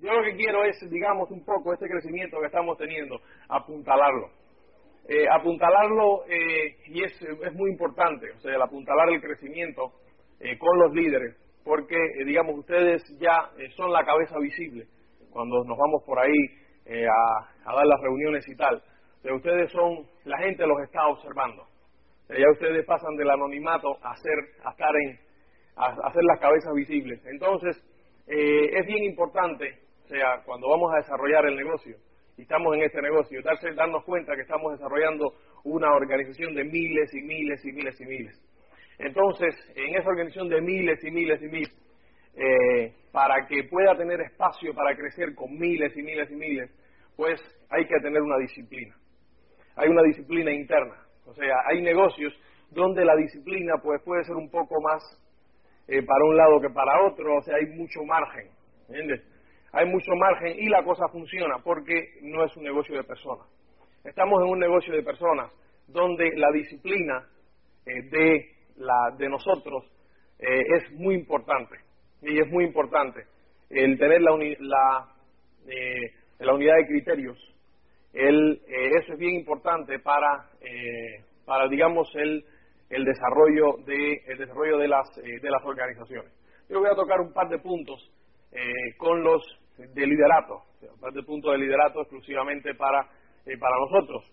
yo lo que quiero es, digamos, un poco este crecimiento que estamos teniendo, apuntalarlo. Eh, apuntalarlo, eh, y es, es, muy importante, o sea, el apuntalar el crecimiento eh, con los líderes, porque, eh, digamos, ustedes ya son la cabeza visible cuando nos vamos por ahí a, a, dar las reuniones y tal. Ustedes son, la gente los está observando. Ya ustedes pasan del anonimato a, ser, a estar en, a, a hacer las cabezas visibles. Entonces, es bien importante sea, cuando vamos a desarrollar el negocio y estamos en este negocio, darse, darnos cuenta que estamos desarrollando una organización de miles y miles y miles y miles. Entonces, en esa organización de miles y miles y miles, eh, para que pueda tener espacio para crecer con miles y miles y miles, pues hay que tener una disciplina. Hay una disciplina interna. O sea, hay negocios donde la disciplina pues puede ser un poco más eh, para un lado que para otro, o sea, hay mucho margen. ¿Entiendes? Hay mucho margen y la cosa funciona porque no es un negocio de personas. Estamos en un negocio de personas donde la disciplina eh, de, la, de nosotros eh, es muy importante y es muy importante el tener la, la, eh, unidad de criterios. El, eso es bien importante para, para digamos, el, el desarrollo de el desarrollo de las de las organizaciones. Yo voy a tocar un par de puntos con los de liderato, parte del punto de liderato exclusivamente para, eh, para nosotros.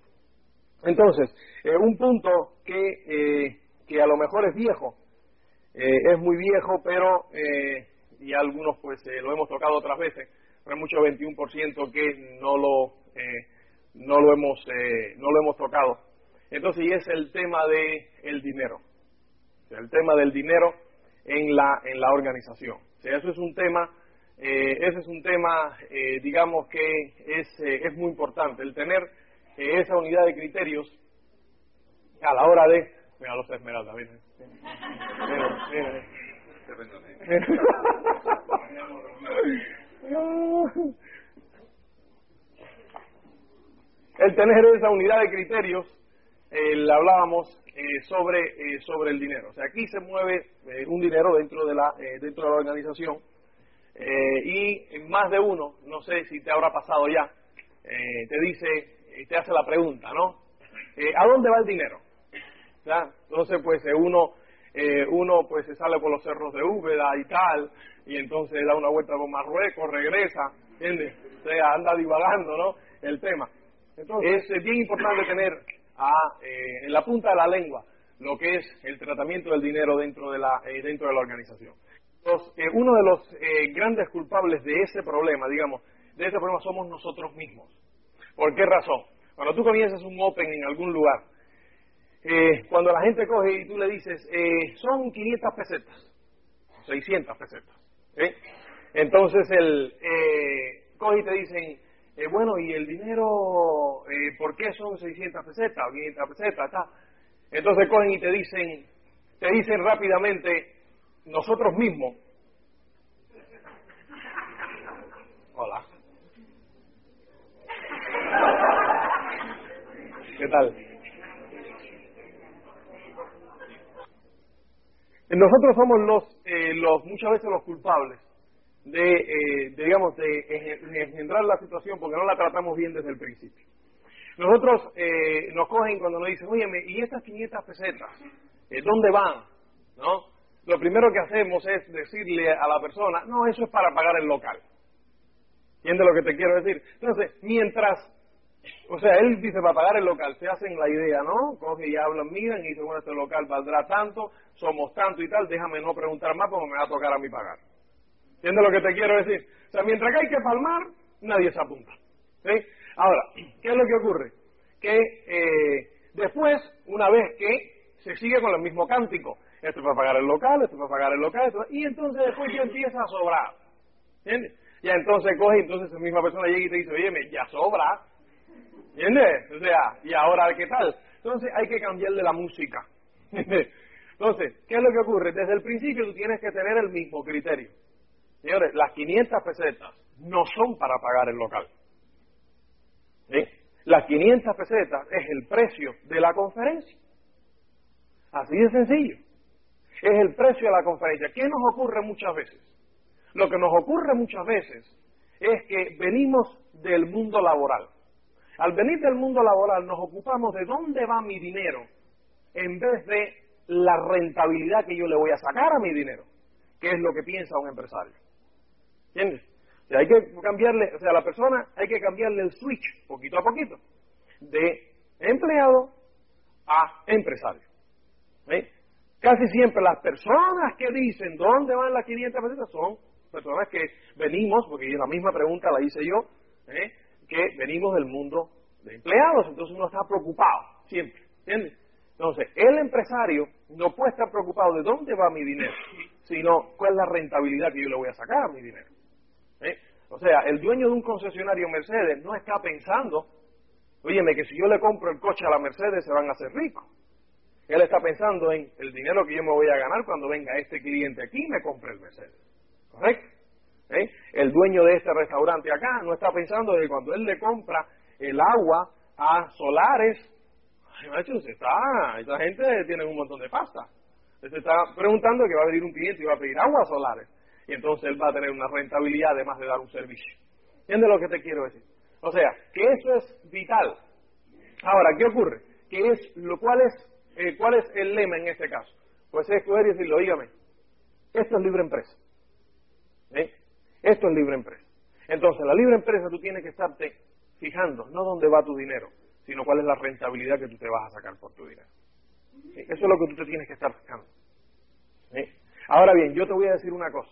Entonces, eh, un punto que, eh, que a lo mejor es viejo, es muy viejo, pero, y algunos pues lo hemos tocado otras veces, pero hay mucho 21% que no lo, no, lo hemos, no lo hemos tocado. Entonces, y es el tema de el dinero, el tema del dinero en la, en la organización. O sea, eso es un tema eh, ese es un tema, eh, digamos, que es, eh, es muy importante, el tener eh, esa unidad de criterios a la hora de... Mira los esmeraldas, miren. el tener esa unidad de criterios, le hablábamos sobre, sobre el dinero. O sea, aquí se mueve un dinero dentro de la, dentro de la organización eh, y más de uno, no sé si te habrá pasado ya, eh, te dice, te hace la pregunta, ¿no? Eh, ¿A dónde va el dinero? Entonces, pues uno, uno pues se sale por los cerros de Úbeda y tal, y entonces da una vuelta por Marruecos, regresa, ¿entiendes? O sea, anda divagando, ¿no? El tema. Entonces, es bien importante tener a, en la punta de la lengua lo que es el tratamiento del dinero dentro de la, dentro de la organización. Eh, uno de los eh, grandes culpables de ese problema, digamos, de ese problema somos nosotros mismos. ¿Por qué razón? Cuando tú comienzas un Open en algún lugar, eh, cuando la gente coge y tú le dices, son 500 pesetas, 600 pesetas, entonces el coge y te dicen, bueno, ¿y el dinero, por qué son 600 pesetas o 500 pesetas? Entonces cogen y te dicen, te dicen rápidamente, nosotros mismos. Hola. ¿Qué tal? Nosotros somos los, eh, los muchas veces los culpables de, eh, digamos, de, engendrar la situación porque no la tratamos bien desde el principio. Nosotros eh, nos cogen cuando nos dicen, oye, ¿y estas 500 pesetas? ¿Dónde van? ¿No? Lo primero que hacemos es decirle a la persona, no, eso es para pagar el local. ¿Entiendes lo que te quiero decir? Entonces, mientras, o sea, él dice para pagar el local, se hacen la idea, ¿no? Coge y hablan, miran y dicen, bueno, este local valdrá tanto, somos tanto y tal, déjame no preguntar más porque me va a tocar a mí pagar. ¿Entiendes lo que te quiero decir? O sea, mientras que hay que palmar, nadie se apunta. ¿sí? Ahora, ¿qué es lo que ocurre? Que eh, después, una vez que se sigue con el mismo cántico, esto es para pagar el local, esto es para pagar el local, y entonces después ya empieza a sobrar. ¿Entiendes? Ya entonces coge, entonces esa misma persona llega y te dice, oye, ya sobra. ¿Entiendes? O sea, ¿y ahora qué tal? Entonces hay que cambiarle la música. Entonces, ¿qué es lo que ocurre? Desde el principio tú tienes que tener el mismo criterio. Señores, las 500 pesetas no son para pagar el local. Las 500 pesetas es el precio de la conferencia. Así de sencillo es el precio de la conferencia. ¿Qué nos ocurre muchas veces? Lo que nos ocurre muchas veces es que venimos del mundo laboral. Al venir del mundo laboral nos ocupamos de dónde va mi dinero en vez de la rentabilidad que yo le voy a sacar a mi dinero, que es lo que piensa un empresario. ¿Entiendes? Hay que cambiarle, o sea, a la persona hay que cambiarle el switch poquito a poquito de empleado a empresario. Casi siempre las personas que dicen dónde van las 500 pesetas son personas que venimos, porque la misma pregunta la hice yo, ¿eh? que venimos del mundo de empleados, entonces uno está preocupado siempre, ¿entiendes? Entonces, el empresario no puede estar preocupado de dónde va mi dinero, sino cuál es la rentabilidad que yo le voy a sacar a mi dinero. ¿eh? O sea, el dueño de un concesionario Mercedes no está pensando, óyeme, que si yo le compro el coche a la Mercedes se van a hacer ricos. Él está pensando en el dinero que yo me voy a ganar cuando venga este cliente aquí y me compre el Mercedes. ¿Correcto? ¿Eh? El dueño de este restaurante acá no está pensando que cuando él le compra el agua a solares, ay, está, esa gente tiene un montón de pasta. Se está preguntando que va a venir un cliente y va a pedir agua a solares. Y entonces él va a tener una rentabilidad además de dar un servicio. ¿Entiendes lo que te quiero decir? O sea, que eso es vital. Ahora, ¿qué ocurre? ¿Qué es, lo, cuál, es, eh, ¿Cuál es el lema en este caso? Pues es poder decirlo, dígame, esto es libre empresa. ¿Eh? Esto es libre empresa. Entonces, la libre empresa tú tienes que estarte fijando, no dónde va tu dinero, sino cuál es la rentabilidad que tú te vas a sacar por tu dinero. Eso es lo que tú te tienes que estar fijando. Ahora bien, yo te voy a decir una cosa.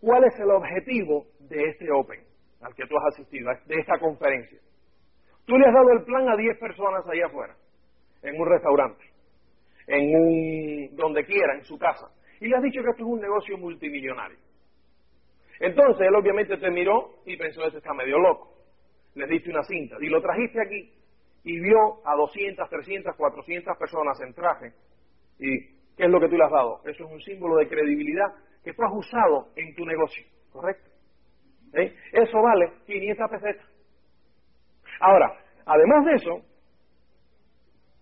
¿Cuál es el objetivo de este Open al que tú has asistido, de esta conferencia? Tú le has dado el plan a 10 personas allá afuera, en un restaurante, en un donde quiera, en su casa, y le has dicho que esto es un negocio multimillonario. Entonces él obviamente te miró y pensó, ese está medio loco. Le diste una cinta y lo trajiste aquí y vio a 200, 300, 400 personas en traje. ¿Y qué es lo que tú le has dado? Eso es un símbolo de credibilidad que tú has usado en tu negocio, ¿correcto? ¿Eh? Eso vale 500 pesetas. Ahora, además de eso,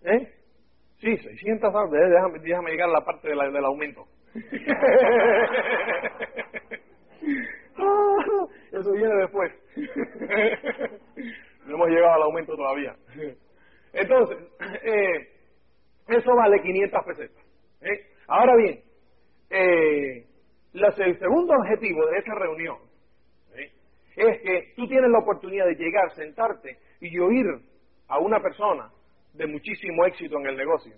¿eh? Sí, 600, déjame, déjame llegar a la parte del aumento. Eso viene después. no hemos llegado al aumento todavía. Entonces, eh, eso vale 500 pesetas. ¿eh? Ahora bien, eh, el segundo objetivo de esta reunión es que tú tienes la oportunidad de llegar, sentarte y oír a una persona de muchísimo éxito en el negocio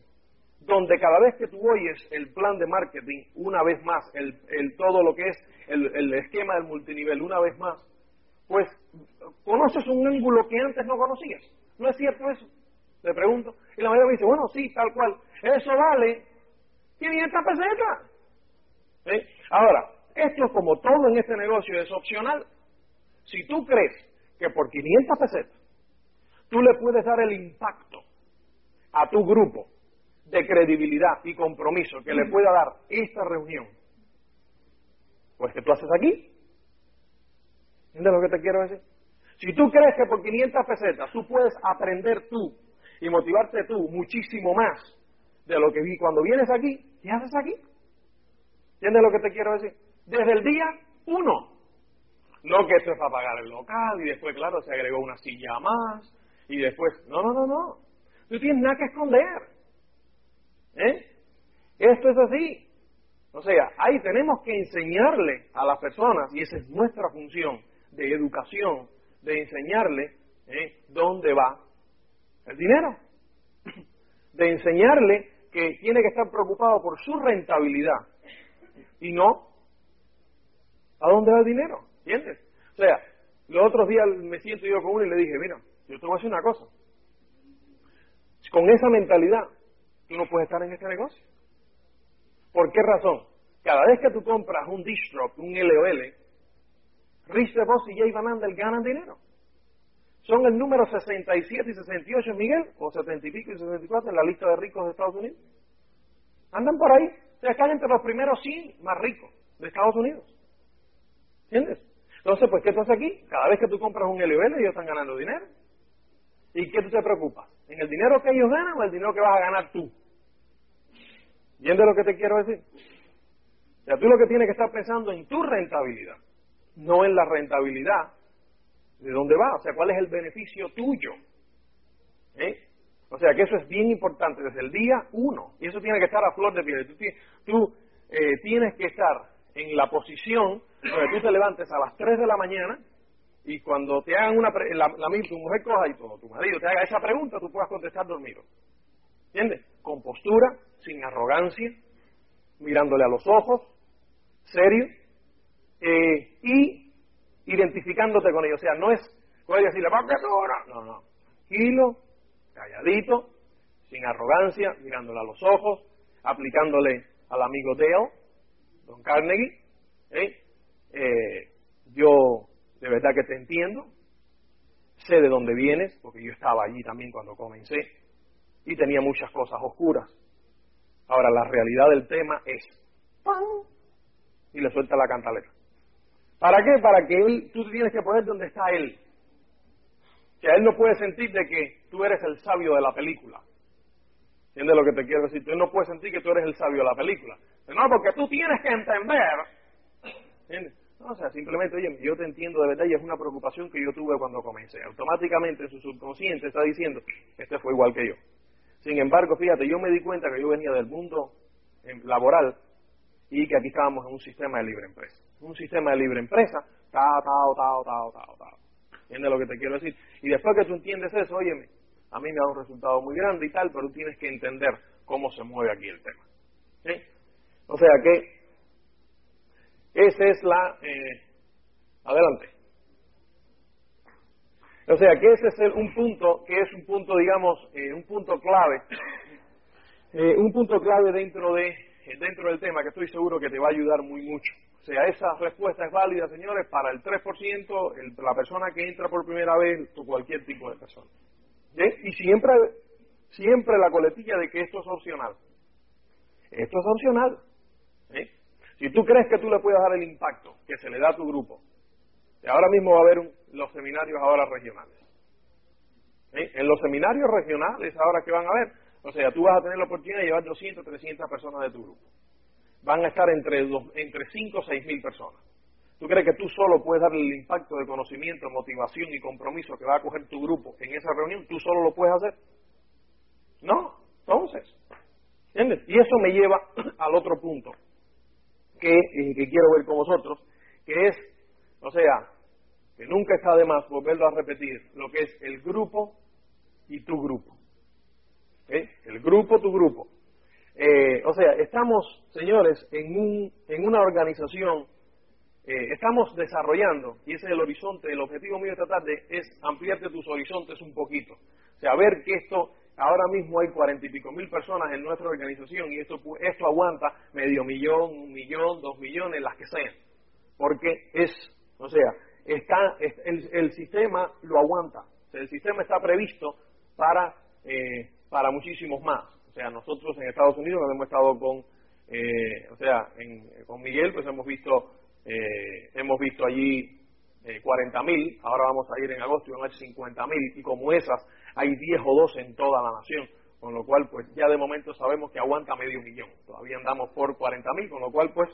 donde cada vez que tú oyes el plan de marketing, una vez más, el, todo lo que es el, esquema del multinivel, una vez más, pues conoces un ángulo que antes no conocías. ¿No es cierto eso? Le pregunto. Y la mayoría me dice, bueno, sí, tal cual. Eso vale 500 pesetas. Ahora, esto es como todo en este negocio, es opcional. Si tú crees que por 500 pesetas tú le puedes dar el impacto a tu grupo de credibilidad y compromiso que le pueda dar esta reunión, pues que tú haces aquí. ¿Entiendes lo que te quiero decir? Si tú crees que por 500 pesetas tú puedes aprender tú y motivarte tú muchísimo más de lo que vi cuando vienes aquí, ¿qué haces aquí? ¿Entiendes lo que te quiero decir? Desde el día uno. No que esto es para pagar el local y después, claro, se agregó una silla más y después, no, no, no, no. Tú tienes nada que esconder. ¿Eh? Esto es así. O sea, ahí tenemos que enseñarle a las personas, y esa es nuestra función de educación, de enseñarle ¿eh? dónde va el dinero. De enseñarle que tiene que estar preocupado por su rentabilidad y no a dónde va el dinero. ¿Entiendes? O sea, los otros días me siento yo con uno y le dije, mira, yo te voy a decir una cosa. Con esa mentalidad, tú no puedes estar en este negocio. ¿Por qué razón? Cada vez que tú compras un distro, un LOL, Rich DeVos y Jay Van Andel ganan dinero. Son el número 67 y 68, Miguel, o 70 y pico y 64 en la lista de ricos de Estados Unidos. Andan por ahí. O sea, están entre los primeros 100 más ricos de Estados Unidos. ¿Entiendes? Entonces, pues, ¿qué pasa aquí? Cada vez que tú compras un LOL, ellos están ganando dinero. ¿Y qué tú te preocupas? ¿En el dinero que ellos ganan o el dinero que vas a ganar tú? ¿Entiendes lo que te quiero decir? O sea, tú lo que tienes que estar pensando en tu rentabilidad, no en la rentabilidad ¿De dónde va? O sea, ¿cuál es el beneficio tuyo? ¿Eh? O sea, que eso es bien importante desde el día uno. Y eso tiene que estar a flor de piel. Tú, eh, tienes que estar en la posición donde tú te levantes a las 3 de la mañana y cuando te hagan una la, la, tu mujer coja y todo, tu marido te haga esa pregunta, tú puedas contestar dormido. ¿Entiendes? Con postura, sin arrogancia, mirándole a los ojos, serio, eh, y identificándote con ellos. O sea, no es, puedes decirle, ¿para qué tú no? No, no. Tranquilo, calladito, sin arrogancia, mirándole a los ojos, aplicándole al amigo Dale, Don Carnegie, ¿eh? Eh, yo de verdad que te entiendo, sé de dónde vienes, porque yo estaba allí también cuando comencé, y tenía muchas cosas oscuras. Ahora, la realidad del tema es, ¡pam! y le suelta la cantaleta. ¿Para qué? Para que él, tú tienes que poner donde está él. Que él no puede sentir de que tú eres el sabio de la película. ¿Entiendes lo que te quiero decir? Tú no puedes sentir que tú eres el sabio de la película. No, porque tú tienes que entender. ¿Entiendes? O sea, simplemente, oye, yo te entiendo de verdad y es una preocupación que yo tuve cuando comencé. Automáticamente su subconsciente está diciendo, este fue igual que yo. Sin embargo, fíjate, yo me di cuenta que yo venía del mundo em, laboral y que aquí estábamos en un sistema de libre empresa. Un sistema de libre empresa, ta, ta, ta, ta, ta, ta. ¿Entiendes lo que te quiero decir? Y después que tú entiendes eso, óyeme, a mí me da un resultado muy grande y tal, pero tú tienes que entender cómo se mueve aquí el tema. ¿Sí? O sea que esa es la... Eh, adelante. O sea que ese es un punto, que es un punto, digamos, eh, un punto clave, eh, un punto clave dentro de dentro del tema que estoy seguro que te va a ayudar muy mucho. O sea, esa respuesta es válida, señores, para el 3%, el, la persona que entra por primera vez o cualquier tipo de persona. Y siempre, siempre la coletilla de que esto es opcional. Esto es opcional. Si tú crees que tú le puedes dar el impacto que se le da a tu grupo, ahora mismo va a haber los seminarios ahora regionales. En los seminarios regionales ahora que van a haber, o sea, tú vas a tener la oportunidad de llevar 200, 300 personas de tu grupo. Van a estar entre, dos, entre 5 o 6 mil personas. ¿Tú crees que tú solo puedes darle el impacto de conocimiento, motivación y compromiso que va a coger tu grupo en esa reunión? ¿Tú solo lo puedes hacer? No, entonces. ¿Entiendes? Y eso me lleva al otro punto que, eh, que quiero ver con vosotros, que es, o sea, que nunca está de más volverlo a repetir, lo que es el grupo y tu grupo. El grupo, tu grupo. Eh, o sea, estamos, señores, en, un, en una organización, eh, estamos desarrollando, y ese es el horizonte, el objetivo mío esta tarde es ampliarte tus horizontes un poquito. O sea, ver que esto Ahora mismo hay cuarenta y pico mil personas en nuestra organización y esto, esto aguanta medio millón, un millón, dos millones, las que sean. Porque es, o sea, está, el, sistema lo aguanta. el sistema está previsto para, eh, para muchísimos más. O sea, nosotros en Estados Unidos hemos estado con, eh, o sea, con Miguel, pues hemos visto, eh, hemos visto allí eh, 40.000, ahora vamos a ir en agosto y van a ser 50.000, y como esas hay 10 o 12 en toda la nación, con lo cual pues ya de momento sabemos que aguanta medio millón, todavía andamos por 40.000, con lo cual pues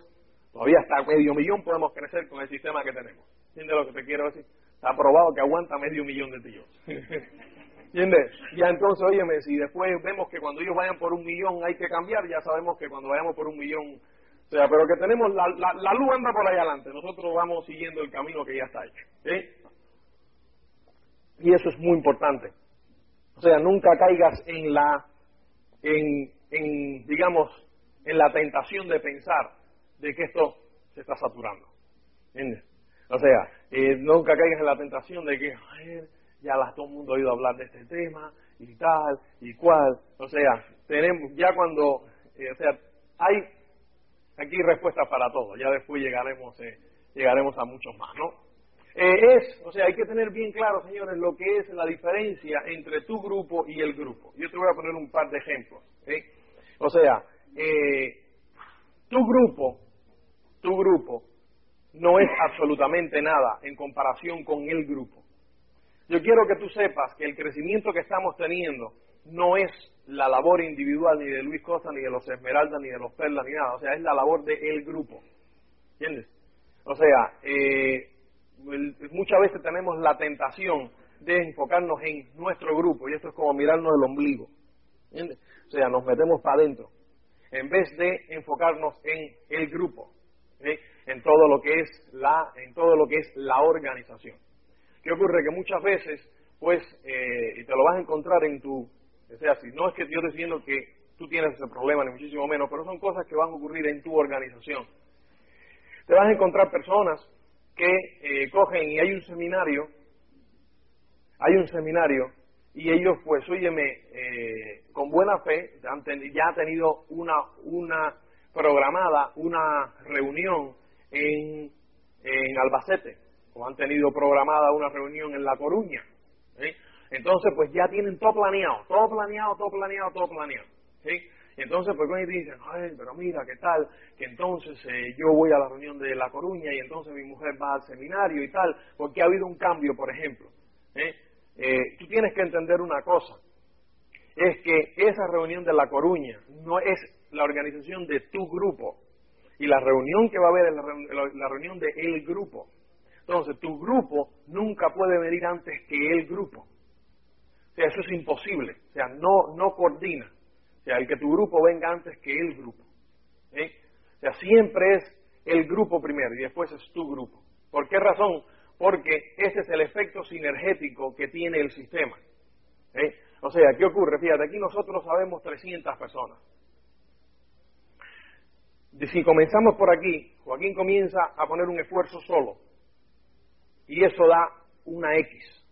todavía hasta medio millón podemos crecer con el sistema que tenemos. ¿Entiendes lo que te quiero decir? Está probado que aguanta medio millón de tíos. ¿Entiendes? Ya entonces, óyeme, si después vemos que cuando ellos vayan por un millón hay que cambiar, ya sabemos que cuando vayamos por un millón o sea, pero que tenemos, la, la, luz anda por ahí adelante, nosotros vamos siguiendo el camino que ya está hecho. Y eso es muy importante. O sea, nunca caigas en la, en, en, digamos, en la tentación de pensar de que esto se está saturando. ¿Entiendes? O sea, eh, nunca caigas en la tentación de que ya las, todo el mundo ha oído hablar de este tema y tal y cual. O sea, tenemos ya cuando, eh, o sea, hay aquí respuestas para todo. Ya después llegaremos, eh, llegaremos a muchos más, ¿no? Eh, es, o sea, hay que tener bien claro, señores, lo que es la diferencia entre tu grupo y el grupo. Yo te voy a poner un par de ejemplos. O sea, eh, tu grupo, tu grupo, no es absolutamente nada en comparación con el grupo. Yo quiero que tú sepas que el crecimiento que estamos teniendo no es la labor individual ni de Luis Costa, ni de los Esmeraldas, ni de los Perlas, ni nada. O sea, es la labor del grupo. ¿Entiendes? O sea, eh, muchas veces tenemos la tentación de enfocarnos en nuestro grupo, y esto es como mirarnos el ombligo. O sea, nos metemos para adentro, en vez de enfocarnos en el grupo, en todo lo que es la, en todo lo que es la organización. ¿Qué ocurre? Que muchas veces, pues, eh, y te lo vas a encontrar en tu, o sea, si no es que yo te diciendo que tú tienes ese problema, ni muchísimo menos, pero son cosas que van a ocurrir en tu organización. Te vas a encontrar personas que eh, cogen y hay un seminario, hay un seminario, y ellos, pues, óyeme, eh, con buena fe, ya han tenido una, una programada, una reunión en, en Albacete, o han tenido programada una reunión en La Coruña. Entonces, pues ya tienen todo planeado, todo planeado, todo planeado, todo planeado. Entonces, pues cuando dicen, ay, pero mira, ¿qué tal? Que entonces eh, yo voy a la reunión de La Coruña y entonces mi mujer va al seminario y tal, porque ha habido un cambio, por ejemplo. ¿eh? Eh, tú tienes que entender una cosa, es que esa reunión de La Coruña no es la organización de tu grupo, y la reunión que va a haber es la, la reunión de el grupo. Entonces, tu grupo nunca puede venir antes que el grupo. O sea, eso es imposible. O sea, no, no coordina. O sea, el que tu grupo venga antes que el grupo. O sea, siempre es el grupo primero y después es tu grupo. ¿Por qué razón? Porque ese es el efecto sinergético que tiene el sistema. O sea, ¿qué ocurre? Fíjate, aquí nosotros sabemos 300 personas. si comenzamos por aquí, Joaquín comienza a poner un esfuerzo solo y eso da una X.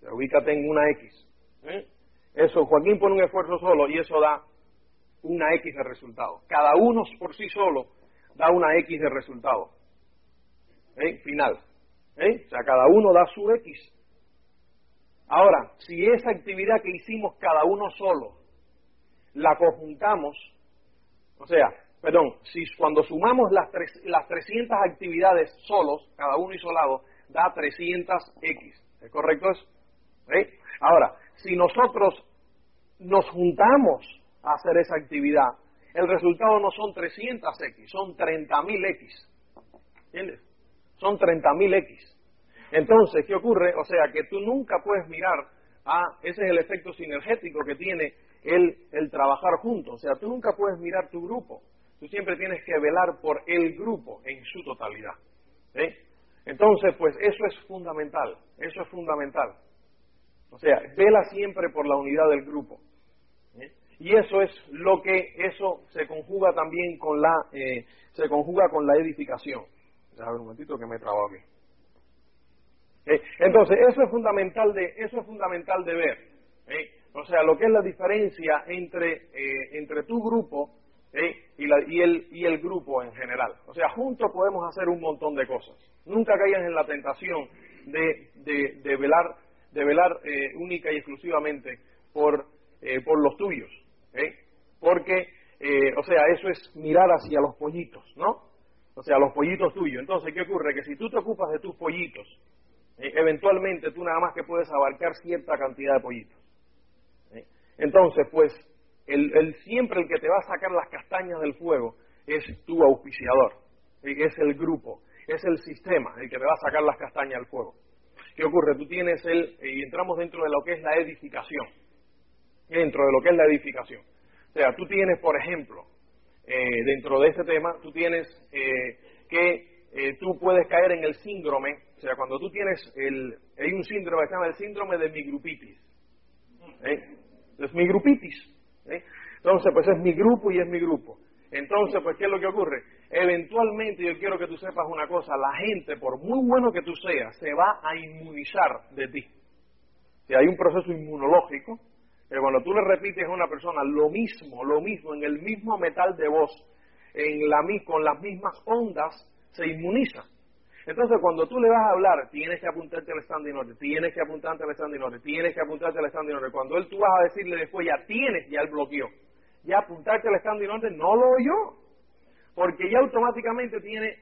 Se ubícate en una X. ¿eh? Eso, Joaquín pone un esfuerzo solo y eso da una X de resultado. Cada uno por sí solo da una X de resultado. ¿Eh? Final. ¿Eh? O sea, cada uno da su X. Ahora, si esa actividad que hicimos cada uno solo la conjuntamos, o sea, perdón, si cuando sumamos las, las 300 actividades solos, cada uno isolado, da 300x. ¿Es correcto eso? ¿Eh? Ahora, si nosotros nos juntamos a hacer esa actividad, el resultado no son 300x, son 30.000x. ¿Entiendes? Son 30.000x. Entonces, ¿qué ocurre? O sea, que tú nunca puedes mirar a, ese es el efecto sinergético que tiene el, el trabajar juntos. O sea, tú nunca puedes mirar tu grupo. Tú siempre tienes que velar por el grupo en su totalidad. ¿eh? Entonces, pues eso es fundamental, eso es fundamental. O sea, vela siempre por la unidad del grupo. ¿eh? Y eso es lo que, eso se conjuga también con la, eh, se conjuga con la edificación. Ver un momentito que me trabajo aquí. ¿Eh? Entonces, eso es fundamental de, eso es fundamental de ver. O sea, lo que es la diferencia entre, entre tu grupo y, la, y, el, y el grupo en general. O sea, juntos podemos hacer un montón de cosas. Nunca caigan en la tentación de, de, velar, de velar eh, única y exclusivamente por, eh, por los tuyos. ¿eh? Porque, o sea, eso es mirar hacia los pollitos, ¿no? O sea, los pollitos tuyos. Entonces, ¿qué ocurre? Que si tú te ocupas de tus pollitos, eventualmente tú nada más que puedes abarcar cierta cantidad de pollitos. Entonces, pues, el, siempre el que te va a sacar las castañas del fuego es tu auspiciador, es el grupo, es el sistema el que te va a sacar las castañas del fuego. ¿Qué ocurre? Tú tienes el, y entramos dentro de lo que es la edificación, dentro de lo que es la edificación. O sea, tú tienes, por ejemplo, eh, dentro de este tema, tú tienes eh, que eh, tú puedes caer en el síndrome, o sea, cuando tú tienes el, hay un síndrome que se llama el síndrome de migrupitis. Es migrupitis. Entonces, pues es mi grupo y es mi grupo. Entonces, pues, ¿qué es lo que ocurre? Eventualmente, yo quiero que tú sepas una cosa, la gente, por muy bueno que tú seas, se va a inmunizar de ti. Si hay un proceso inmunológico, que cuando tú le repites a una persona lo mismo, lo mismo, en el mismo metal de voz, en la, con las mismas ondas, se inmuniza. Entonces, cuando tú le vas a hablar, tienes que apuntarte al standing order, tienes que apuntarte al standing order, tienes que apuntarte al standing order. Cuando él tú vas a decirle después, ya tienes, ya el bloqueó. Ya apuntarte al standing order no lo oyó, porque ya automáticamente tiene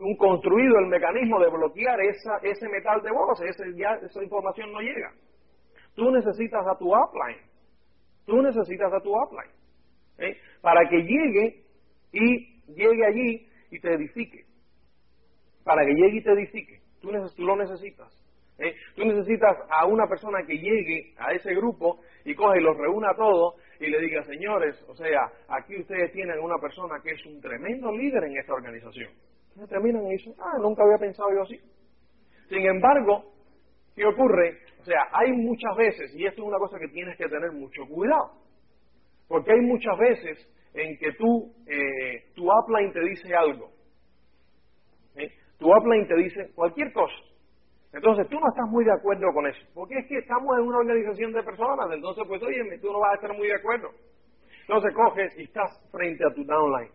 un construido el mecanismo de bloquear esa, ese metal de voz, ese, ya esa información no llega. Tú necesitas a tu upline, tú necesitas a tu upline, ¿eh? para que llegue y llegue allí y te edifique. para que llegue y te edifique. Tú, tú lo necesitas. ¿eh? Tú necesitas a una persona que llegue a ese grupo y coja y los reúna a todos y le diga, señores, o sea, aquí ustedes tienen una persona que es un tremendo líder en esta organización. Entonces terminan y dicen, ah, nunca había pensado yo así. Sin embargo, ¿qué ocurre? O sea, hay muchas veces, y esto es una cosa que tienes que tener mucho cuidado, porque hay muchas veces en que tú, eh, tu upline te dice algo, ¿eh? tu upline te dice cualquier cosa, entonces tú no estás muy de acuerdo con eso, porque es que estamos en una organización de personas, entonces pues oye, tú no vas a estar muy de acuerdo. Entonces coges y estás frente a tu downline,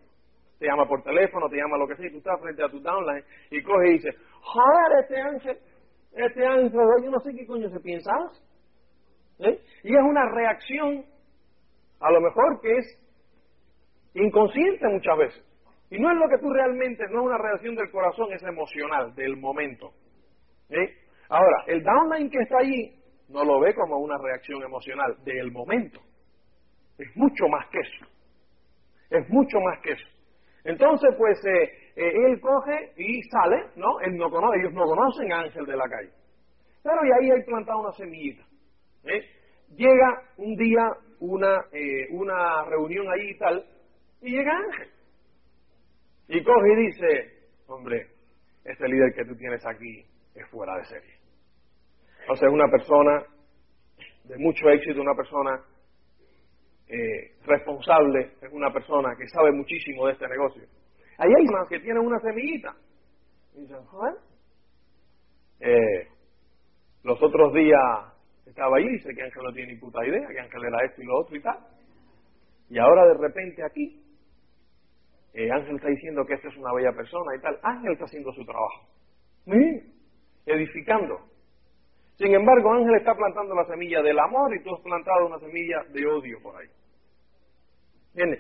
te llama por teléfono, te llama lo que sea, y tú estás frente a tu downline y coges y dices, joder, este ángel, este ángel, yo no sé qué coño se piensa. ¿Eh? Y es una reacción, a lo mejor que es inconsciente muchas veces. Y no es lo que tú realmente, no es una reacción del corazón, es emocional, del momento. ¿Eh? Ahora, el downline que está allí no lo ve como una reacción emocional del momento. Es mucho más que eso. Es mucho más que eso. Entonces, pues, eh, eh, él coge y sale, ¿no? Él no conoce, ellos no conocen a Ángel de la calle. Pero y ahí hay plantado una semillita. Llega un día una, una reunión ahí y tal, y llega Ángel. Y coge y dice, hombre, este líder que tú tienes aquí fuera de serie. Sea, es una persona de mucho éxito, una persona eh, responsable, es una persona que sabe muchísimo de este negocio. Ahí hay más que tienen una semillita. Y dicen, joder. Eh, los otros días estaba ahí, dice que Ángel no tiene ni puta idea, que Ángel era esto y lo otro y tal. Y ahora de repente aquí, eh, Ángel está diciendo que esta es una bella persona y tal. Ángel está haciendo su trabajo edificando. Sin embargo, Ángel está plantando la semilla del amor y tú has plantado una semilla de odio por ahí.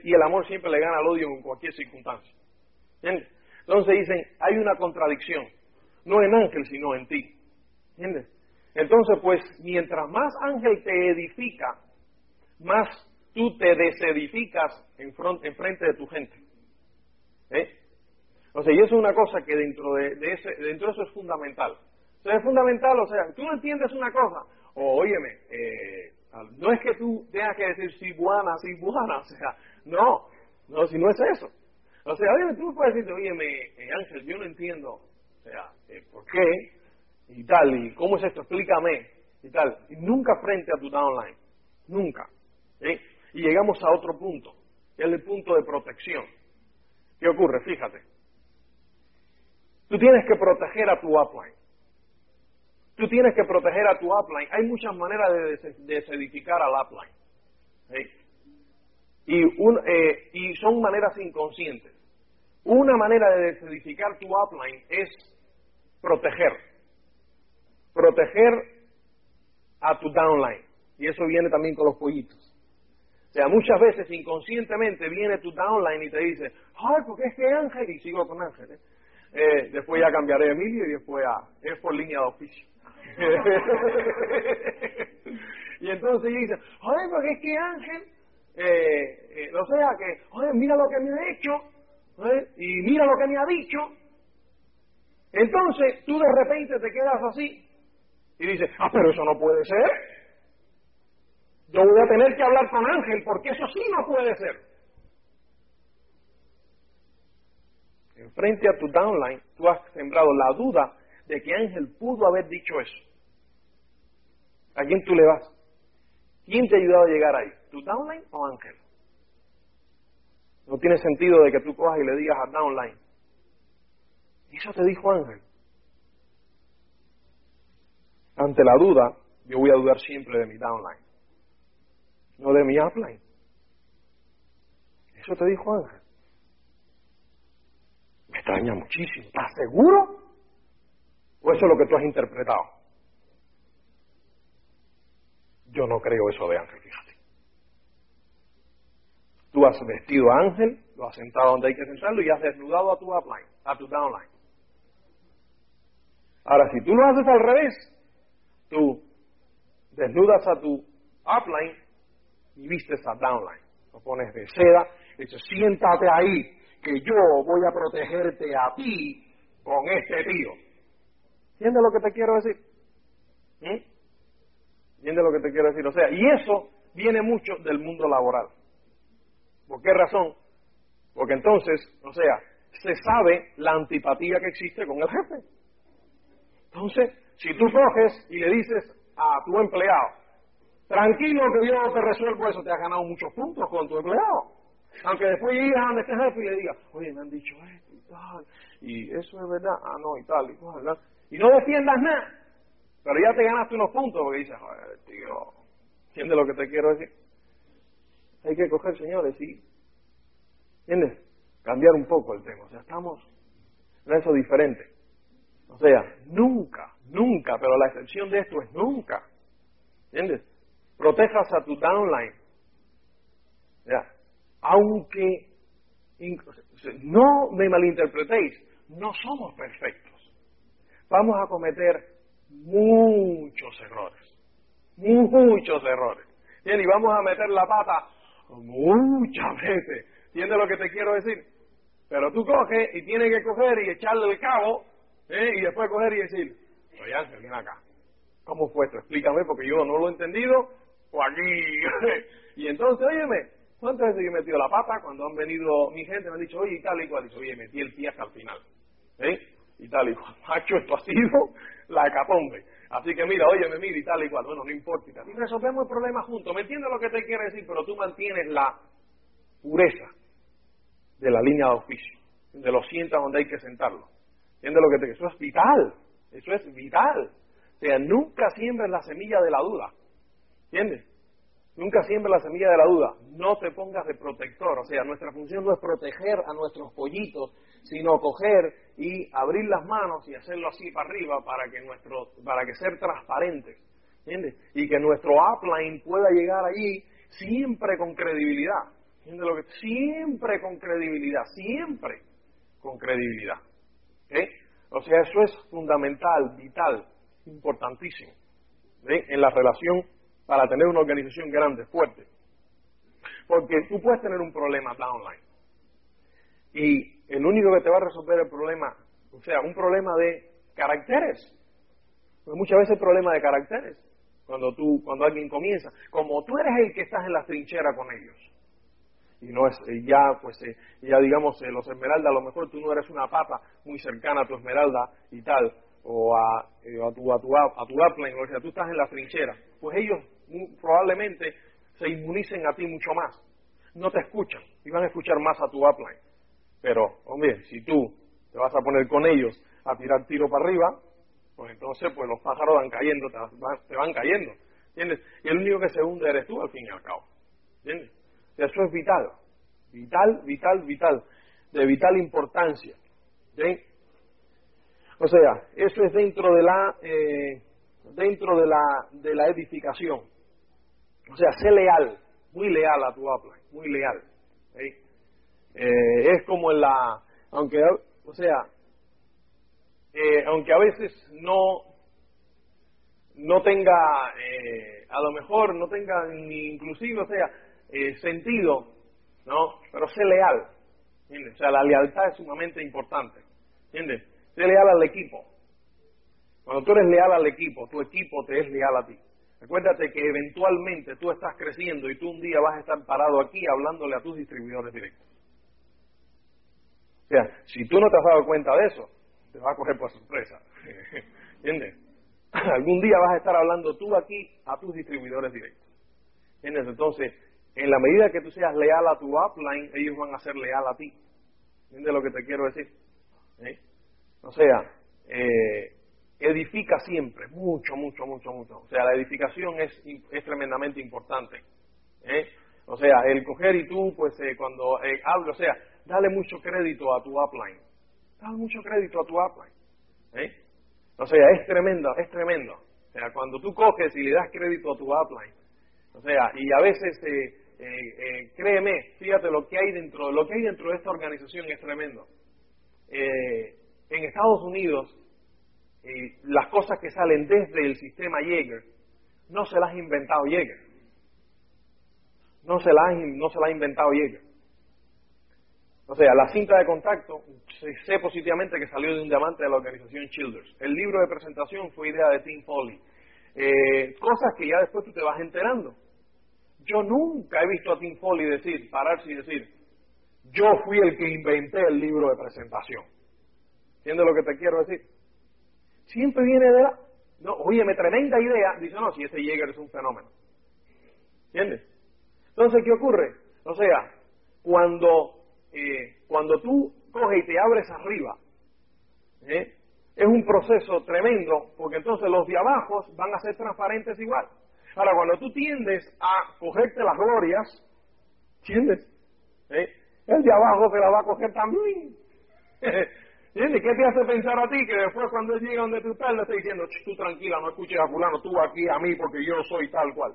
Y el amor siempre le gana al odio en cualquier circunstancia. Entonces dicen, hay una contradicción, no en Ángel, sino en ti. ¿Entiendes? Entonces, pues, mientras más Ángel te edifica, más tú te desedificas en, en frente de tu gente. ¿Eh? O sea, y eso es una cosa que dentro de, ese, dentro de eso es fundamental. Sea, es fundamental, o sea, tú no entiendes una cosa, o óyeme, eh, no es que tú tengas que decir sí buena, sí buena, o sea, no, no, si no es eso. O sea, oye, tú puedes decirte, óyeme, eh, Ángel, yo no entiendo, o sea, eh, ¿por qué? Y tal, y cómo es esto, explícame, y tal. Y nunca frente a tu downline, nunca. Y llegamos a otro punto, que es el punto de protección. ¿Qué ocurre? Fíjate. Tú tienes que proteger a tu upline. Tú tienes que proteger a tu upline. Hay muchas maneras de desedificar al upline. Y, eh, y son maneras inconscientes. Una manera de desedificar tu upline es proteger. Proteger a tu downline. Y eso viene también con los pollitos. O sea, muchas veces inconscientemente viene tu downline y te dice, ay, porque es que Ángel, y sigo con Ángel, ¿eh? Eh, después ya cambiaré a Emilio y después a... Es por línea de oficio. Y entonces dice, joder, porque es que Ángel, eh, eh, o sea que, joder, mira lo que me ha hecho, y mira lo que me ha dicho. Entonces tú de repente te quedas así y dices, ah, pero eso no puede ser. Yo voy a tener que hablar con Ángel porque eso sí no puede ser. frente a tu downline, tú has sembrado la duda de que Ángel pudo haber dicho eso. ¿A quién tú le vas? ¿Quién te ha ayudado a llegar ahí? ¿Tu downline o Ángel? No tiene sentido de que tú cojas y le digas a downline. Eso te dijo Ángel. Ante la duda, yo voy a dudar siempre de mi downline, no de mi upline. Eso te dijo Ángel extraña muchísimo. ¿Estás seguro? ¿O eso es lo que tú has interpretado? Yo no creo eso de Ángel, fíjate. Tú has vestido Ángel, lo has sentado donde hay que sentarlo y has desnudado a tu upline, a tu downline. Ahora, si tú lo haces al revés, tú desnudas a tu upline y vistes a downline. Lo pones de seda, dices, siéntate ahí, que yo voy a protegerte a ti con este tío. ¿Entiendes lo que te quiero decir? ¿Mm? ¿Entiendes lo que te quiero decir? O sea, y eso viene mucho del mundo laboral. ¿Por qué razón? Porque entonces, o sea, se sabe la antipatía que existe con el jefe. Entonces, si tú coges y le dices a tu empleado, tranquilo que yo te resuelvo eso, te has ganado muchos puntos con tu empleado. Aunque después llegues a este jefe y le digas, oye, me han dicho esto y tal, y eso es verdad, ah, no, y tal, y tal, y no defiendas nada, pero ya te ganaste unos puntos porque dices, joder, tío, ¿entiendes lo que te quiero decir? Hay que coger, señores, sí, ¿entiendes? Cambiar un poco el tema, o sea, estamos en eso diferente. O sea, nunca, nunca, pero la excepción de esto es nunca, ¿entiendes? Protejas a tu downline. Ya, aunque no me malinterpretéis, no somos perfectos. Vamos a cometer muchos errores, muchos errores. Bien, y vamos a meter la pata muchas veces. ¿Entiendes lo que te quiero decir? Pero tú coges y tienes que coger y echarle el cabo ¿eh? y después coger y decir, oye Ángel, ven acá. ¿Cómo fue esto? Explícame porque yo no lo he entendido o aquí. y entonces, óyeme, ¿Cuántas veces yo he metido la pata cuando han venido mi gente? Me han dicho, oye, y tal y cual. Dice, oye, metí el pie hasta el final. ¿Eh? Y tal y cual. Macho, esto ha sido la hecatombe. Así que mira, oye, me mira y tal y cual. Bueno, no importa. Y, resolvemos el problema juntos. ¿Me entiendes lo que te quiere decir? Pero tú mantienes la pureza de la línea de oficio. De los sientas donde hay que sentarlo. ¿Entiendes lo que te Eso es vital. Eso es vital. O sea, nunca siembres la semilla de la duda. ¿Entiendes? Nunca siempre la semilla de la duda. No te pongas de protector. O sea, nuestra función no es proteger a nuestros pollitos, sino coger y abrir las manos y hacerlo así para arriba para que nuestro, para que ser transparentes. ¿Entiendes? Y que nuestro upline pueda llegar allí siempre con credibilidad. ¿Entiendes lo que? Siempre con credibilidad, siempre con credibilidad. O sea, eso es fundamental, vital, importantísimo. En la relación para tener una organización grande, fuerte. Porque tú puedes tener un problema downline. Y el único que te va a resolver el problema, o sea, un problema de caracteres. Muchas veces el problema de caracteres. Cuando tú, cuando alguien comienza, como tú eres el que estás en la trinchera con ellos. Y no es ya, pues, eh, ya digamos, eh, los esmeraldas, a lo mejor tú no eres una pata muy cercana a tu esmeralda y tal, o a, eh, a tu, a tu, a tu upline, o sea, tú estás en la trinchera. Pues ellos probablemente se inmunicen a ti mucho más. No te escuchan y van a escuchar más a tu upline. Pero, hombre, si tú te vas a poner con ellos a tirar tiro para arriba, pues entonces pues los pájaros van cayendo, te van, cayendo. ¿Entiendes? Y el único que se hunde eres tú al fin y al cabo. ¿Entiendes? Eso es vital. Vital, vital, vital. De vital importancia. ¿Sí? O sea, eso es dentro de la, eh, dentro de la, de la edificación. O sea, sé leal, muy leal a tu upline, muy leal. Eh, es como en la, aunque, o sea, eh, aunque a veces no, no tenga, eh, a lo mejor no tenga ni inclusive, o sea, sentido, ¿no? Pero sé leal. O sea, la lealtad es sumamente importante, ¿entiendes? Sé leal al equipo. Cuando tú eres leal al equipo, tu equipo te es leal a ti. Acuérdate que eventualmente tú estás creciendo y tú un día vas a estar parado aquí hablándole a tus distribuidores directos. O sea, si tú no te has dado cuenta de eso, te va a coger por sorpresa. ¿Entiendes? Algún día vas a estar hablando tú aquí a tus distribuidores directos. ¿Entiendes? Entonces, en la medida que tú seas leal a tu upline, ellos van a ser leal a ti. ¿Entiendes lo que te quiero decir? O sea, eh, edifica siempre, mucho, mucho, mucho, mucho. O sea, la edificación es, es tremendamente importante. ¿eh? O sea, el coger y tú, pues eh, cuando eh, hablo, o sea, dale mucho crédito a tu upline. Dale mucho crédito a tu upline. ¿eh? O sea, es tremendo, es tremendo. O sea, cuando tú coges y le das crédito a tu upline, o sea, y a veces, créeme, fíjate lo que hay dentro, lo que hay dentro de esta organización es tremendo. en Estados Unidos, las cosas que salen desde el sistema Jaeger no se las ha inventado Jaeger. No se las no se ha inventado Jaeger. O sea, la cinta de contacto, sé positivamente que salió de un diamante de la organización Childers. El libro de presentación fue idea de Tim Foley. Eh, cosas que ya después tú te vas enterando. Yo nunca he visto a Tim Foley decir, pararse y decir, yo fui el que inventé el libro de presentación. ¿Entiendes lo que te quiero decir? Siempre viene de la... No, óyeme, tremenda idea. Dice, no, si ese Jäger es un fenómeno. ¿Entiendes? Entonces, ¿qué ocurre? O sea, cuando, eh, cuando tú coges y te abres arriba, ¿eh? es un proceso tremendo, porque entonces los de abajo van a ser transparentes igual. Ahora, cuando tú tiendes a cogerte las glorias, ¿entiendes? ¿Eh? El de abajo se la va a coger también. ¿Entiendes? ¿Qué te hace pensar a ti que después cuando él llega donde tú estás, le está diciendo, tú tranquila, no escuches a fulano, tú aquí a mí porque yo soy tal cual?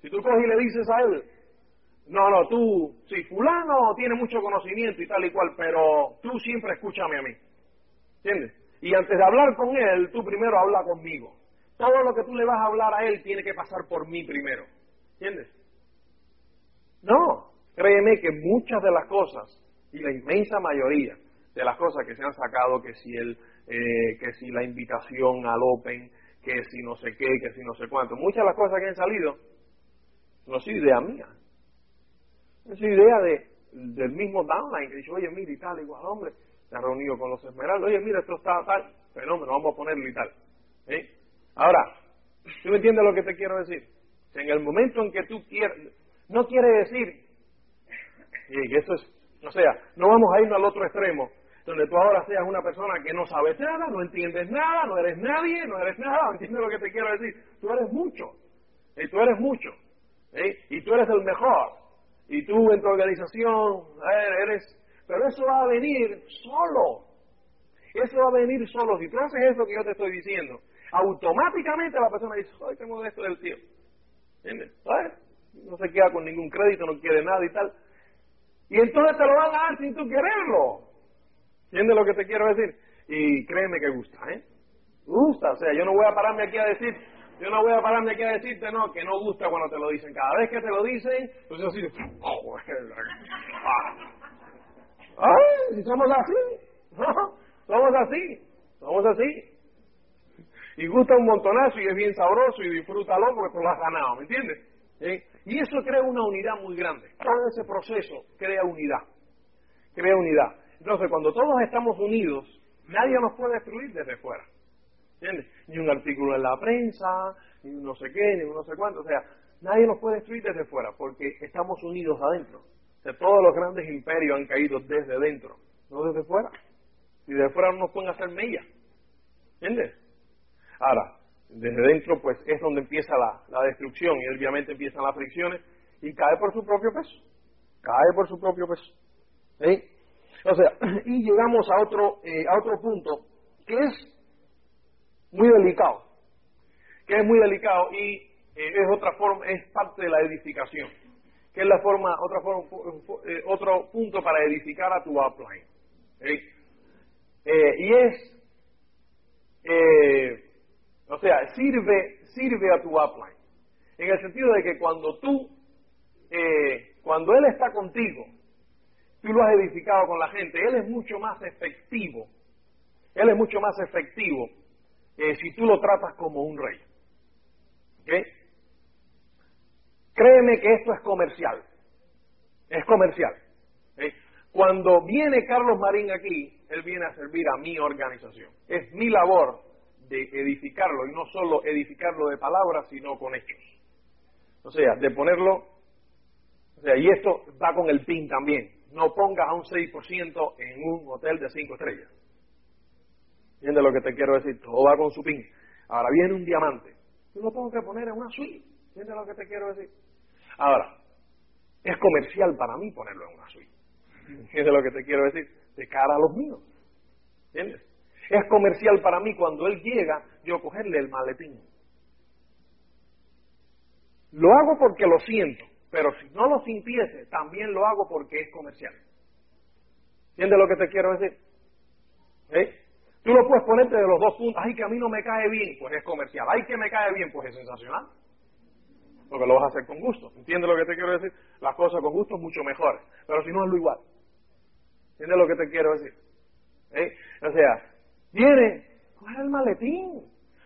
Si tú coges y le dices a él, no, no, tú, si fulano tiene mucho conocimiento y tal y cual, pero tú siempre escúchame a mí. ¿Entiendes? Y antes de hablar con él, tú primero habla conmigo. Todo lo que tú le vas a hablar a él tiene que pasar por mí primero. ¿Entiendes? No, créeme que muchas de las cosas, y la inmensa mayoría de las cosas que se han sacado, que si, el, eh, que si la invitación al Open, que si no sé qué, que si no sé cuánto, muchas de las cosas que han salido no es idea mía. Es idea de, del mismo downline que dice, oye, mira y tal, igual, hombre, se ha reunido con los esmeraldas, oye, mira, esto está tal, fenómeno, vamos a ponerlo y tal. ¿Eh? Ahora, ¿tú me entiendes lo que te quiero decir? En el momento en que tú quieres, no quiere decir, y eso es, o sea, no vamos a irnos al otro extremo, donde tú ahora seas una persona que no sabes nada, no entiendes nada, no eres nadie, no eres nada, ¿entiendes lo que te quiero decir? Tú eres mucho, y tú eres mucho, ¿eh? y tú eres el mejor, y tú en tu organización eres, pero eso va a venir solo, eso va a venir solo, si tú haces eso que yo te estoy diciendo, automáticamente la persona dice, ay, tengo esto del tío, ¿entiendes? No se queda con ningún crédito, no quiere nada y tal, y entonces te lo van a dar sin tú quererlo. ¿Entiendes lo que te quiero decir? Y créeme que gusta, ¿eh? Gusta, o sea, yo no voy a pararme aquí a decir, yo no voy a pararme aquí a decirte, no, que no gusta cuando te lo dicen. Cada vez que te lo dicen, pues yo así, ¡ay! Si somos así, somos así, somos así. Y gusta un montonazo y es bien sabroso y disfrútalo porque tú lo has ganado, ¿me entiendes? Y eso crea una unidad muy grande. Todo ese proceso crea unidad. Crea unidad. Entonces, cuando todos estamos unidos, nadie nos puede destruir desde fuera. ¿Entiendes? Ni un artículo en la prensa, ni un no sé qué, ni un no sé cuánto. O sea, nadie nos puede destruir desde fuera porque estamos unidos adentro. O todos los grandes imperios han caído desde dentro, no desde fuera. Y desde fuera no nos pueden hacer mella. ¿Entiendes? Ahora, desde dentro, pues es donde empieza la, la destrucción y obviamente empiezan las fricciones y cae por su propio peso. Cae por su propio peso. ¿Sí? O sea, y llegamos a otro, eh, a otro punto que es muy delicado, que es muy delicado y eh, es otra forma, es parte de la edificación, que es la forma, otra forma, eh, otro punto para edificar a tu upline. y es, o sea, sirve, sirve a tu upline, en el sentido de que cuando tú, cuando él está contigo, tú lo has edificado con la gente, Él es mucho más efectivo. Él es mucho más efectivo eh, si tú lo tratas como un rey. Créeme que esto es comercial. Es comercial. Cuando viene Carlos Marín aquí, él viene a servir a mi organización. Es mi labor de edificarlo, y no solo edificarlo de palabras, sino con hechos. O sea, de ponerlo, o sea, y esto va con el PIN también no pongas a un 6% en un hotel de 5 estrellas. ¿Entiendes lo que te quiero decir? Todo va con su pin. Ahora viene un diamante. Yo lo tengo que poner en una suite. ¿Entiendes lo que te quiero decir? Ahora, es comercial para mí ponerlo en una suite. ¿Entiendes lo que te quiero decir? De cara a los míos. ¿Entiendes? Es comercial para mí cuando él llega, yo cogerle el maletín. Lo hago porque lo siento. Pero si no lo sintiese, también lo hago porque es comercial. ¿Entiendes lo que te quiero decir? ¿Eh? Tú lo puedes ponerte de los dos puntos. Ay, que a mí no me cae bien, pues es comercial. Ay, que me cae bien, pues es sensacional. Porque lo vas a hacer con gusto. ¿Entiendes lo que te quiero decir? Las cosas con gusto mucho mejor. Pero si no, es lo igual. ¿Entiendes lo que te quiero decir? O sea, viene, coge el maletín.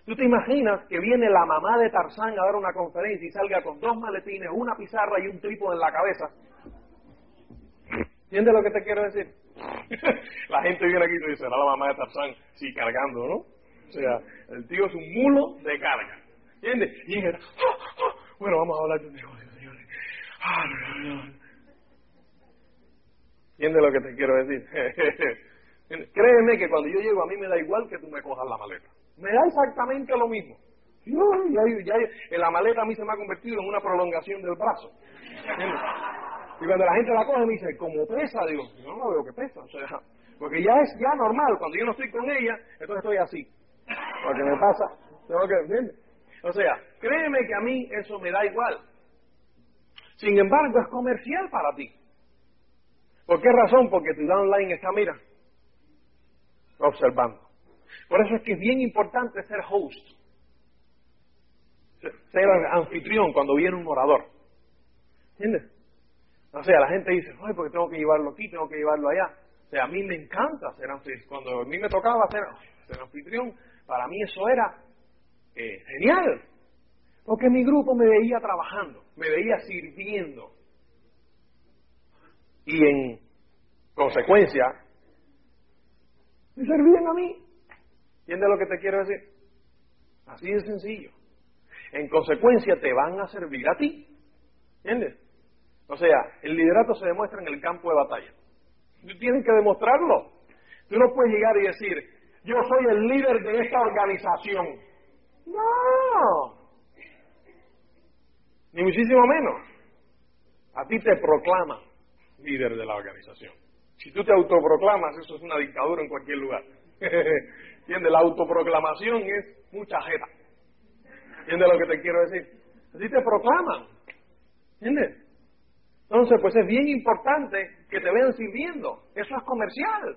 ¿Tú te imaginas que viene la mamá de Tarzán a dar una conferencia y salga con dos maletines, una pizarra y un trípode en la cabeza? ¿Entiendes lo que te quiero decir? la gente viene aquí y dice, será la mamá de Tarzán, sí, cargando, ¿no? O sea, el tío es un mulo de carga. ¿Entiendes? Y era, bueno, vamos a hablar de un negocio, señores. ¿Entiendes lo que te quiero decir? Créeme que cuando yo llego a mí me da igual que tú me cojas la maleta. Me da exactamente lo mismo. Yo, ya, ya, la maleta a mí se me ha convertido en una prolongación del brazo. Y cuando la gente la coge me dice, como pesa, digo, yo no veo que pesa. O sea, porque ya es ya normal, cuando yo no estoy con ella, entonces estoy así. Porque me pasa, tengo que. O sea, créeme que a mí eso me da igual. Sin embargo, es comercial para ti. ¿Por qué razón? Porque tu downline está, mira, observando. Por eso es que es bien importante ser host, ser anfitrión cuando viene un orador. ¿Entiendes? O sea, la gente dice, ay, porque tengo que llevarlo aquí, tengo que llevarlo allá. O sea, a mí me encanta ser anfitrión. Cuando a mí me tocaba ser, ser anfitrión, para mí eso era eh, genial. Porque mi grupo me veía trabajando, me veía sirviendo. Y en consecuencia, me servían a mí. ¿Entiendes lo que te quiero decir? Así de sencillo. En consecuencia, te van a servir a ti. ¿Entiendes? O sea, el liderato se demuestra en el campo de batalla. Tú tienes que demostrarlo. Tú no puedes llegar y decir, yo soy el líder de esta organización. No. Ni muchísimo menos. A ti te proclama líder de la organización. Si tú te autoproclamas, eso es una dictadura en cualquier lugar. ¿Entiendes? La autoproclamación es mucha jeta. ¿Entiendes lo que te quiero decir? Así te proclaman. ¿Entiendes? Entonces, pues es bien importante que te vean sirviendo. Eso es comercial.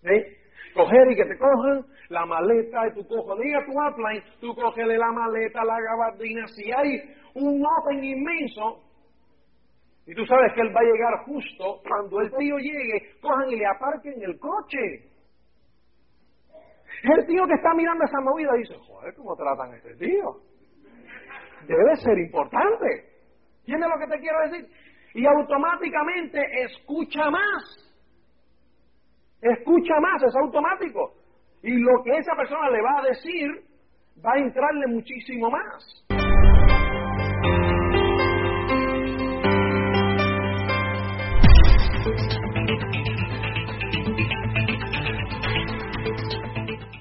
¿Sí? Coger y que te cojan la maleta tú coges, diga tu upline, tú cógele la maleta, la gabardina. Si hay un open inmenso, y tú sabes que él va a llegar justo cuando el tío llegue, cojan y le aparquen el coche. El tío que está mirando esa movida dice, joder, ¿cómo tratan a este tío? Debe ser importante. ¿Entiendes lo que te quiero decir? Y automáticamente escucha más. Escucha más, es automático. Y lo que esa persona le va a decir va a entrarle muchísimo más.